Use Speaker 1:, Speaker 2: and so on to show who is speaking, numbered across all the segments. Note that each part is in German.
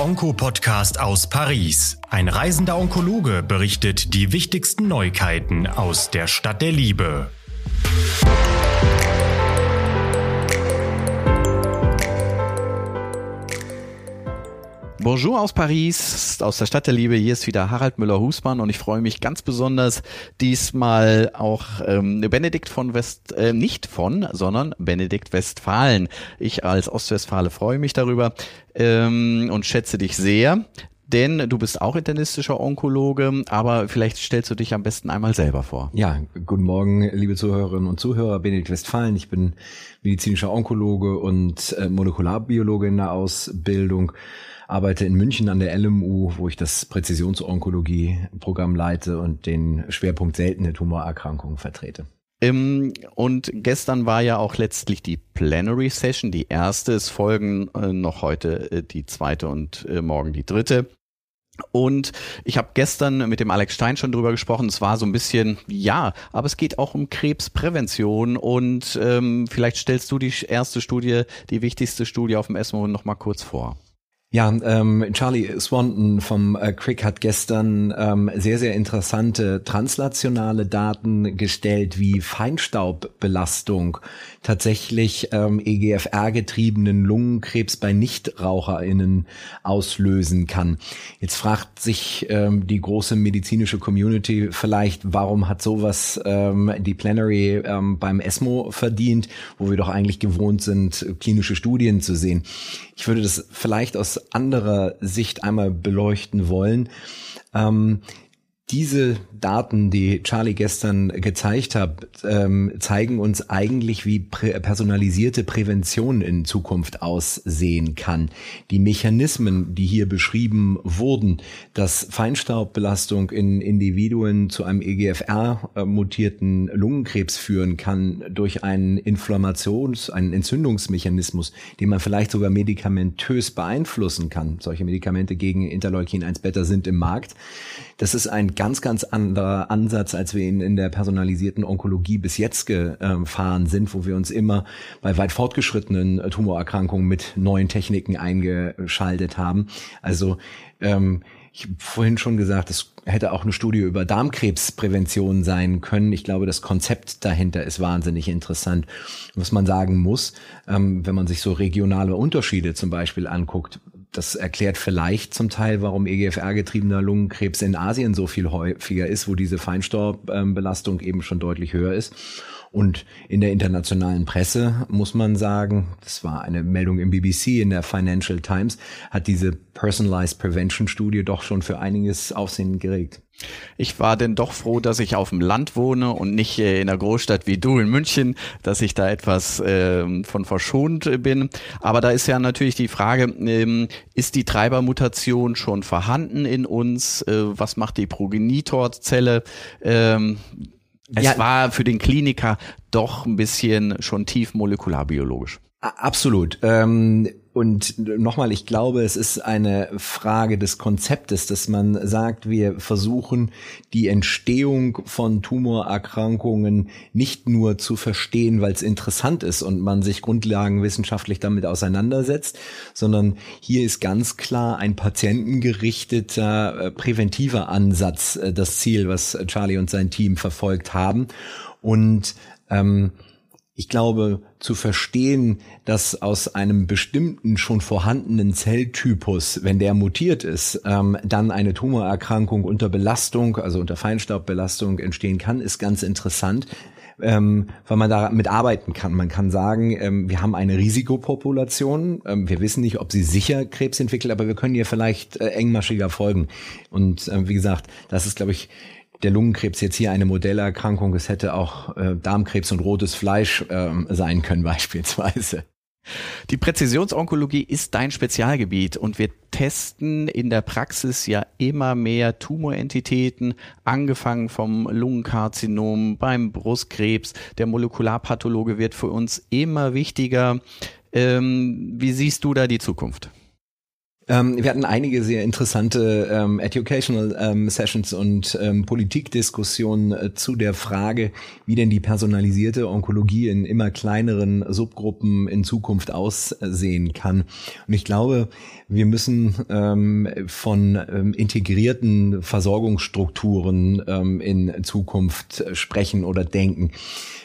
Speaker 1: der Onko-Podcast aus Paris. Ein reisender Onkologe berichtet die wichtigsten Neuigkeiten aus der Stadt der Liebe.
Speaker 2: Bonjour aus Paris, aus der Stadt der Liebe. Hier ist wieder Harald Müller-Husmann und ich freue mich ganz besonders diesmal auch ähm, Benedikt von West, äh, nicht von, sondern Benedikt Westfalen. Ich als Ostwestfale freue mich darüber ähm, und schätze dich sehr. Denn du bist auch internistischer Onkologe, aber vielleicht stellst du dich am besten einmal selber vor.
Speaker 3: Ja, guten Morgen, liebe Zuhörerinnen und Zuhörer. Benedikt Westfalen. Ich bin medizinischer Onkologe und äh, Molekularbiologe in der Ausbildung arbeite in München an der LMU, wo ich das Präzisionsonkologie-Programm leite und den Schwerpunkt seltene Tumorerkrankungen vertrete.
Speaker 2: Ähm, und gestern war ja auch letztlich die Plenary Session, die erste. Es folgen äh, noch heute äh, die zweite und äh, morgen die dritte. Und ich habe gestern mit dem Alex Stein schon drüber gesprochen. Es war so ein bisschen, ja, aber es geht auch um Krebsprävention. Und ähm, vielleicht stellst du die erste Studie, die wichtigste Studie auf dem ESMO noch mal kurz vor.
Speaker 3: Ja, ähm, Charlie Swanton vom äh, Crick hat gestern ähm, sehr, sehr interessante translationale Daten gestellt, wie Feinstaubbelastung tatsächlich ähm, EGFR-getriebenen Lungenkrebs bei NichtraucherInnen auslösen kann. Jetzt fragt sich ähm, die große medizinische Community vielleicht, warum hat sowas ähm, die Plenary ähm, beim ESMO verdient, wo wir doch eigentlich gewohnt sind, klinische Studien zu sehen. Ich würde das vielleicht aus anderer Sicht einmal beleuchten wollen. Ähm, diese Daten, die Charlie gestern gezeigt hat, ähm, zeigen uns eigentlich, wie prä personalisierte Prävention in Zukunft aussehen kann. Die Mechanismen, die hier beschrieben wurden, dass Feinstaubbelastung in Individuen zu einem EGFR-mutierten Lungenkrebs führen kann durch einen Inflammations-, einen Entzündungsmechanismus, den man vielleicht sogar medikamentös beeinflussen kann. Solche Medikamente gegen Interleukin 1 Beta sind im Markt. Das ist ein ganz, ganz anderer Ansatz, als wir ihn in der personalisierten Onkologie bis jetzt gefahren sind, wo wir uns immer bei weit fortgeschrittenen Tumorerkrankungen mit neuen Techniken eingeschaltet haben. Also ähm, ich habe vorhin schon gesagt, es hätte auch eine Studie über Darmkrebsprävention sein können. Ich glaube, das Konzept dahinter ist wahnsinnig interessant. Was man sagen muss, ähm, wenn man sich so regionale Unterschiede zum Beispiel anguckt, das erklärt vielleicht zum Teil, warum EGFR-getriebener Lungenkrebs in Asien so viel häufiger ist, wo diese Feinstaubbelastung eben schon deutlich höher ist. Und in der internationalen Presse muss man sagen, das war eine Meldung im BBC, in der Financial Times, hat diese Personalized Prevention Studie doch schon für einiges Aufsehen geregt.
Speaker 2: Ich war denn doch froh, dass ich auf dem Land wohne und nicht äh, in einer Großstadt wie du in München, dass ich da etwas äh, von verschont bin. Aber da ist ja natürlich die Frage, ähm, ist die Treibermutation schon vorhanden in uns? Äh, was macht die Progenitorzelle? Ähm, es ja, war für den Kliniker doch ein bisschen schon tief molekularbiologisch.
Speaker 3: Absolut. Ähm, und nochmal, ich glaube, es ist eine Frage des Konzeptes, dass man sagt, wir versuchen die Entstehung von Tumorerkrankungen nicht nur zu verstehen, weil es interessant ist und man sich grundlagenwissenschaftlich damit auseinandersetzt, sondern hier ist ganz klar ein patientengerichteter äh, präventiver Ansatz äh, das Ziel, was Charlie und sein Team verfolgt haben. Und ähm, ich glaube, zu verstehen, dass aus einem bestimmten schon vorhandenen Zelltypus, wenn der mutiert ist, ähm, dann eine Tumorerkrankung unter Belastung, also unter Feinstaubbelastung entstehen kann, ist ganz interessant. Ähm, weil man damit arbeiten kann. Man kann sagen, ähm, wir haben eine Risikopopulation. Ähm, wir wissen nicht, ob sie sicher Krebs entwickelt, aber wir können ihr vielleicht äh, engmaschiger folgen. Und äh, wie gesagt, das ist, glaube ich, der Lungenkrebs jetzt hier eine Modellerkrankung. Es hätte auch äh, Darmkrebs und rotes Fleisch äh, sein können beispielsweise.
Speaker 2: Die Präzisionsonkologie ist dein Spezialgebiet und wir testen in der Praxis ja immer mehr Tumorentitäten, angefangen vom Lungenkarzinom, beim Brustkrebs. Der Molekularpathologe wird für uns immer wichtiger. Ähm, wie siehst du da die Zukunft?
Speaker 3: Ähm, wir hatten einige sehr interessante ähm, Educational ähm, Sessions und ähm, Politikdiskussionen äh, zu der Frage, wie denn die personalisierte Onkologie in immer kleineren Subgruppen in Zukunft aussehen kann. Und ich glaube, wir müssen ähm, von ähm, integrierten Versorgungsstrukturen in Zukunft sprechen oder denken.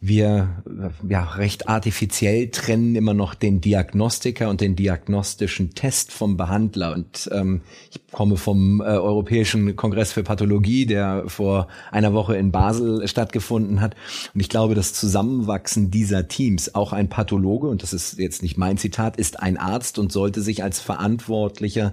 Speaker 3: Wir ja recht artifiziell trennen immer noch den Diagnostiker und den diagnostischen Test vom Behandler. Und ähm, ich komme vom äh, Europäischen Kongress für Pathologie, der vor einer Woche in Basel stattgefunden hat. Und ich glaube, das Zusammenwachsen dieser Teams, auch ein Pathologe, und das ist jetzt nicht mein Zitat, ist ein Arzt und sollte sich als Verantwortlicher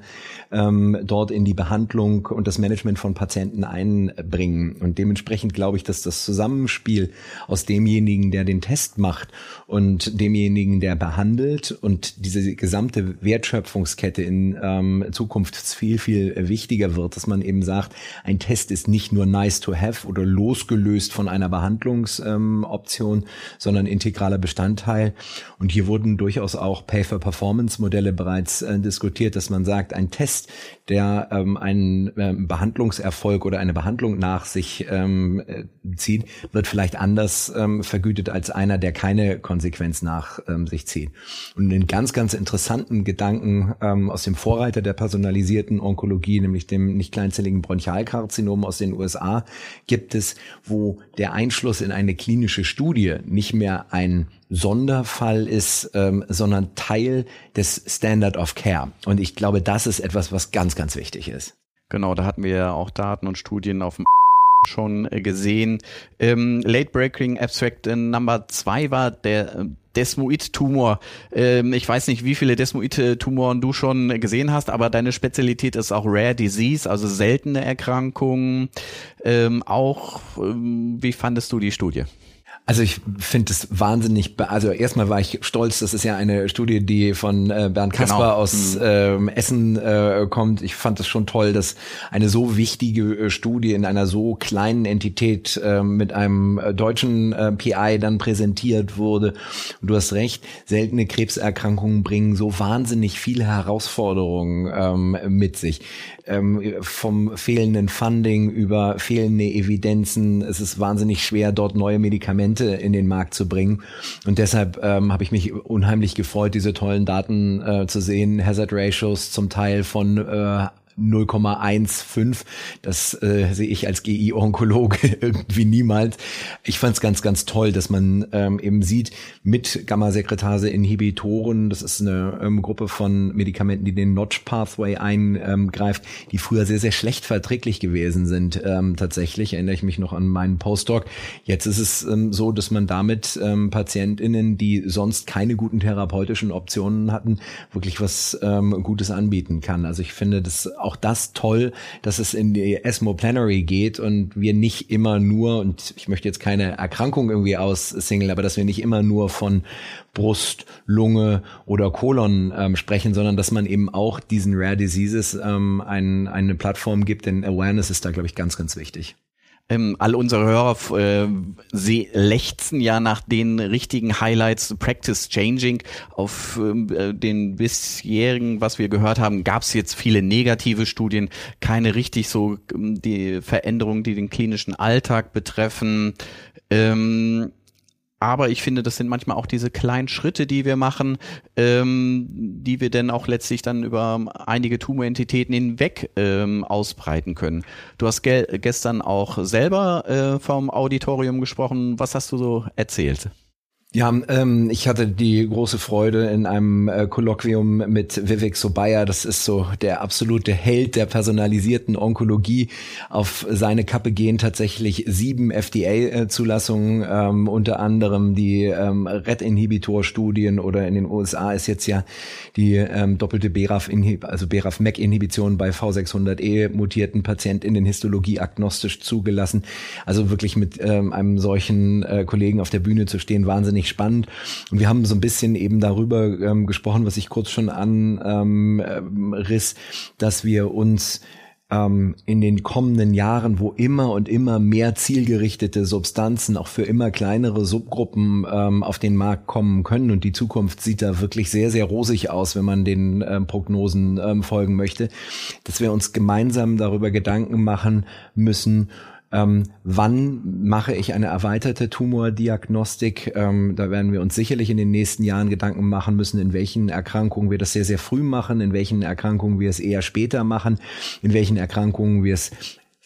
Speaker 3: ähm, dort in die Behandlung und das Management von Patienten einbringen. Und dementsprechend glaube ich, dass das Zusammenspiel aus demjenigen, der den Test macht und demjenigen, der behandelt und diese gesamte Wertschöpfungskette in ähm, Zukunft viel, viel wichtiger wird, dass man eben sagt, ein Test ist nicht nur nice to have oder losgelöst von einer Behandlungsoption, ähm, sondern integraler Bestandteil. Und hier wurden durchaus auch Pay-for-Performance-Modelle bereits äh, diskutiert, dass man sagt, ein Test, der ähm, einen ähm, Behandlungserfolg oder eine Behandlung nach sich ähm, äh, zieht, wird vielleicht anders ähm, vergütet als einer, der keine Konsequenz nach ähm, sich zieht. Und einen ganz, ganz interessanten Gedanken ähm, aus dem Vorreiter der personalisierten Onkologie, nämlich dem nicht kleinzelligen Bronchialkarzinom aus den USA, gibt es, wo der Einschluss in eine klinische Studie nicht mehr ein Sonderfall ist, ähm, sondern Teil des Standard of Care. Und ich glaube, das ist etwas, was ganz, ganz wichtig ist.
Speaker 2: Genau, da hatten wir ja auch Daten und Studien auf dem schon äh, gesehen. Ähm, Late Breaking Abstract äh, Number 2 war der äh, Desmoid-Tumor. Ähm, ich weiß nicht, wie viele Desmoid-Tumoren du schon gesehen hast, aber deine Spezialität ist auch Rare Disease, also seltene Erkrankungen. Ähm, auch, ähm, wie fandest du die Studie?
Speaker 3: Also ich finde es wahnsinnig, also erstmal war ich stolz, das ist ja eine Studie, die von äh, Bernd. Kasper genau. aus mhm. ähm, Essen äh, kommt. Ich fand es schon toll, dass eine so wichtige äh, Studie in einer so kleinen Entität äh, mit einem äh, deutschen äh, PI dann präsentiert wurde. Und du hast recht, seltene Krebserkrankungen bringen so wahnsinnig viele Herausforderungen ähm, mit sich ähm, vom fehlenden Funding über fehlende Evidenzen. Es ist wahnsinnig schwer, dort neue Medikamente in den Markt zu bringen. Und deshalb ähm, habe ich mich unheimlich gefreut, diese tollen Daten äh, zu sehen. Hazard Ratios zum Teil von äh, 0,15. Das äh, sehe ich als GI-Onkologe irgendwie niemals. Ich fand es ganz, ganz toll, dass man ähm, eben sieht, mit Gamma-Sekretase-Inhibitoren, das ist eine ähm, Gruppe von Medikamenten, die den Notch-Pathway eingreift, die früher sehr, sehr schlecht verträglich gewesen sind. Ähm, tatsächlich erinnere ich mich noch an meinen Postdoc. Jetzt ist es ähm, so, dass man damit ähm, PatientInnen, die sonst keine guten therapeutischen Optionen hatten, wirklich was ähm, Gutes anbieten kann. Also ich finde das auch das toll, dass es in die ESMO Plenary geht und wir nicht immer nur, und ich möchte jetzt keine Erkrankung irgendwie aussingeln, aber dass wir nicht immer nur von Brust, Lunge oder Kolon ähm, sprechen, sondern dass man eben auch diesen Rare Diseases ähm, ein, eine Plattform gibt, denn Awareness ist da, glaube ich, ganz, ganz wichtig.
Speaker 2: Ähm, all unsere Hörer äh, sie lechzen ja nach den richtigen Highlights, Practice Changing. Auf ähm, äh, den bisherigen, was wir gehört haben, gab es jetzt viele negative Studien, keine richtig so ähm, die Veränderungen, die den klinischen Alltag betreffen. Ähm, aber ich finde, das sind manchmal auch diese kleinen Schritte, die wir machen, ähm, die wir dann auch letztlich dann über einige Tumorentitäten hinweg ähm, ausbreiten können. Du hast ge gestern auch selber äh, vom Auditorium gesprochen. Was hast du so erzählt?
Speaker 3: Ja, ähm, ich hatte die große Freude in einem äh, Kolloquium mit Vivek Sobaya, das ist so der absolute Held der personalisierten Onkologie. Auf seine Kappe gehen tatsächlich sieben FDA-Zulassungen, ähm, unter anderem die ähm, RET-Inhibitor-Studien oder in den USA ist jetzt ja die ähm, doppelte BRAF, also BRAF-MEC-Inhibition bei V600E mutierten PatientInnen histologieagnostisch zugelassen. Also wirklich mit ähm, einem solchen äh, Kollegen auf der Bühne zu stehen, wahnsinnig wahnsinnig spannend. Und wir haben so ein bisschen eben darüber ähm, gesprochen, was ich kurz schon anriss, ähm, dass wir uns ähm, in den kommenden Jahren, wo immer und immer mehr zielgerichtete Substanzen auch für immer kleinere Subgruppen ähm, auf den Markt kommen können. Und die Zukunft sieht da wirklich sehr, sehr rosig aus, wenn man den ähm, Prognosen ähm, folgen möchte, dass wir uns gemeinsam darüber Gedanken machen müssen, ähm, wann mache ich eine erweiterte Tumordiagnostik? Ähm, da werden wir uns sicherlich in den nächsten Jahren Gedanken machen müssen, in welchen Erkrankungen wir das sehr, sehr früh machen, in welchen Erkrankungen wir es eher später machen, in welchen Erkrankungen wir es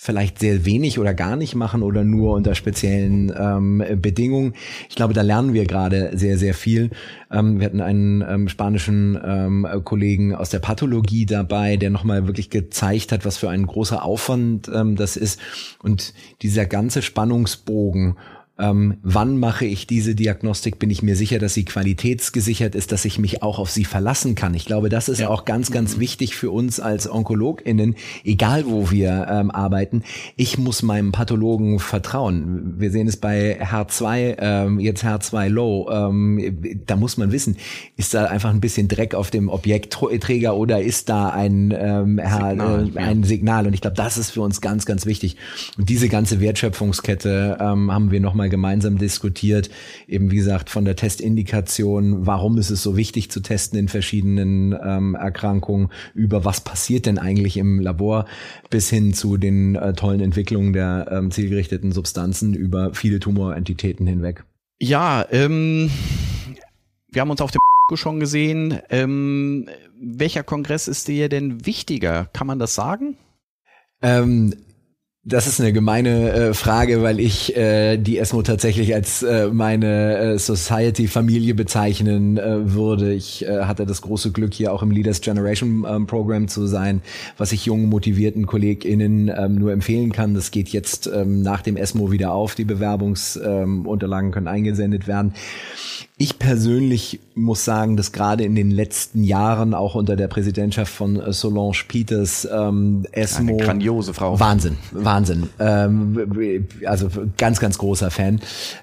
Speaker 3: vielleicht sehr wenig oder gar nicht machen oder nur unter speziellen ähm, Bedingungen. Ich glaube, da lernen wir gerade sehr, sehr viel. Ähm, wir hatten einen ähm, spanischen ähm, Kollegen aus der Pathologie dabei, der nochmal wirklich gezeigt hat, was für ein großer Aufwand ähm, das ist. Und dieser ganze Spannungsbogen ähm, wann mache ich diese Diagnostik, bin ich mir sicher, dass sie qualitätsgesichert ist, dass ich mich auch auf sie verlassen kann. Ich glaube, das ist ja. auch ganz, ganz wichtig für uns als OnkologInnen, egal wo wir ähm, arbeiten. Ich muss meinem Pathologen vertrauen. Wir sehen es bei H2, ähm, jetzt H2 Low. Ähm, da muss man wissen, ist da einfach ein bisschen Dreck auf dem Objektträger oder ist da ein, ähm, Signal, äh, ein Signal? Und ich glaube, das ist für uns ganz, ganz wichtig. Und diese ganze Wertschöpfungskette ähm, haben wir nochmal gemeinsam diskutiert. Eben wie gesagt von der Testindikation, warum ist es so wichtig zu testen in verschiedenen ähm, Erkrankungen, über was passiert denn eigentlich im Labor, bis hin zu den äh, tollen Entwicklungen der ähm, zielgerichteten Substanzen über viele Tumorentitäten hinweg.
Speaker 2: Ja, ähm, wir haben uns auf dem schon gesehen. Ähm, welcher Kongress ist dir denn wichtiger? Kann man das sagen?
Speaker 3: Ähm, das ist eine gemeine äh, Frage, weil ich äh, die ESMO tatsächlich als äh, meine äh, Society-Familie bezeichnen äh, würde. Ich äh, hatte das große Glück, hier auch im Leaders Generation ähm, Program zu sein, was ich jungen, motivierten KollegInnen ähm, nur empfehlen kann. Das geht jetzt ähm, nach dem ESMO wieder auf. Die Bewerbungsunterlagen ähm, können eingesendet werden. Ich persönlich muss sagen, dass gerade in den letzten Jahren auch unter der Präsidentschaft von äh, Solange Peters ähm, ESMO
Speaker 2: Eine grandiose Frau
Speaker 3: Wahnsinn, Wahnsinn. Ähm, also ganz, ganz großer Fan.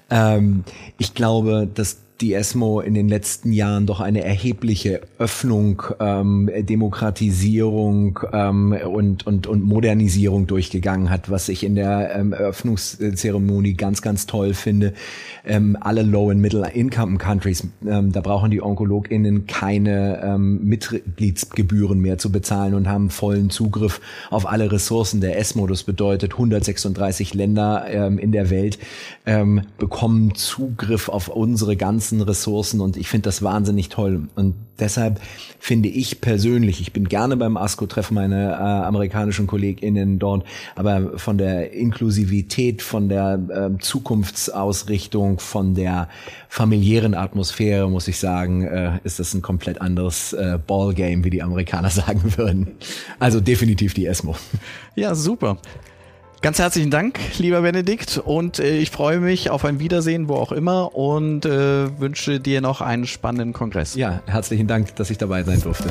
Speaker 3: Ähm, ich glaube, dass die ESMO in den letzten Jahren doch eine erhebliche Öffnung, ähm, Demokratisierung ähm, und, und, und Modernisierung durchgegangen hat, was ich in der ähm, Eröffnungszeremonie ganz, ganz toll finde. Ähm, alle Low- and Middle-Income-Countries, ähm, da brauchen die OnkologInnen keine ähm, Mitgliedsgebühren mehr zu bezahlen und haben vollen Zugriff auf alle Ressourcen der ESMO. Das bedeutet, 136 Länder ähm, in der Welt ähm, bekommen Zugriff auf unsere ganzen ganzen Ressourcen und ich finde das wahnsinnig toll. Und deshalb finde ich persönlich, ich bin gerne beim ASCO, treffe meine äh, amerikanischen KollegInnen dort, aber von der Inklusivität, von der äh, Zukunftsausrichtung, von der familiären Atmosphäre, muss ich sagen, äh, ist das ein komplett anderes äh, Ballgame, wie die Amerikaner sagen würden. Also definitiv die ESMO.
Speaker 2: Ja, super. Ganz herzlichen Dank, lieber Benedikt, und äh, ich freue mich auf ein Wiedersehen, wo auch immer, und äh, wünsche dir noch einen spannenden Kongress.
Speaker 3: Ja, herzlichen Dank, dass ich dabei sein durfte.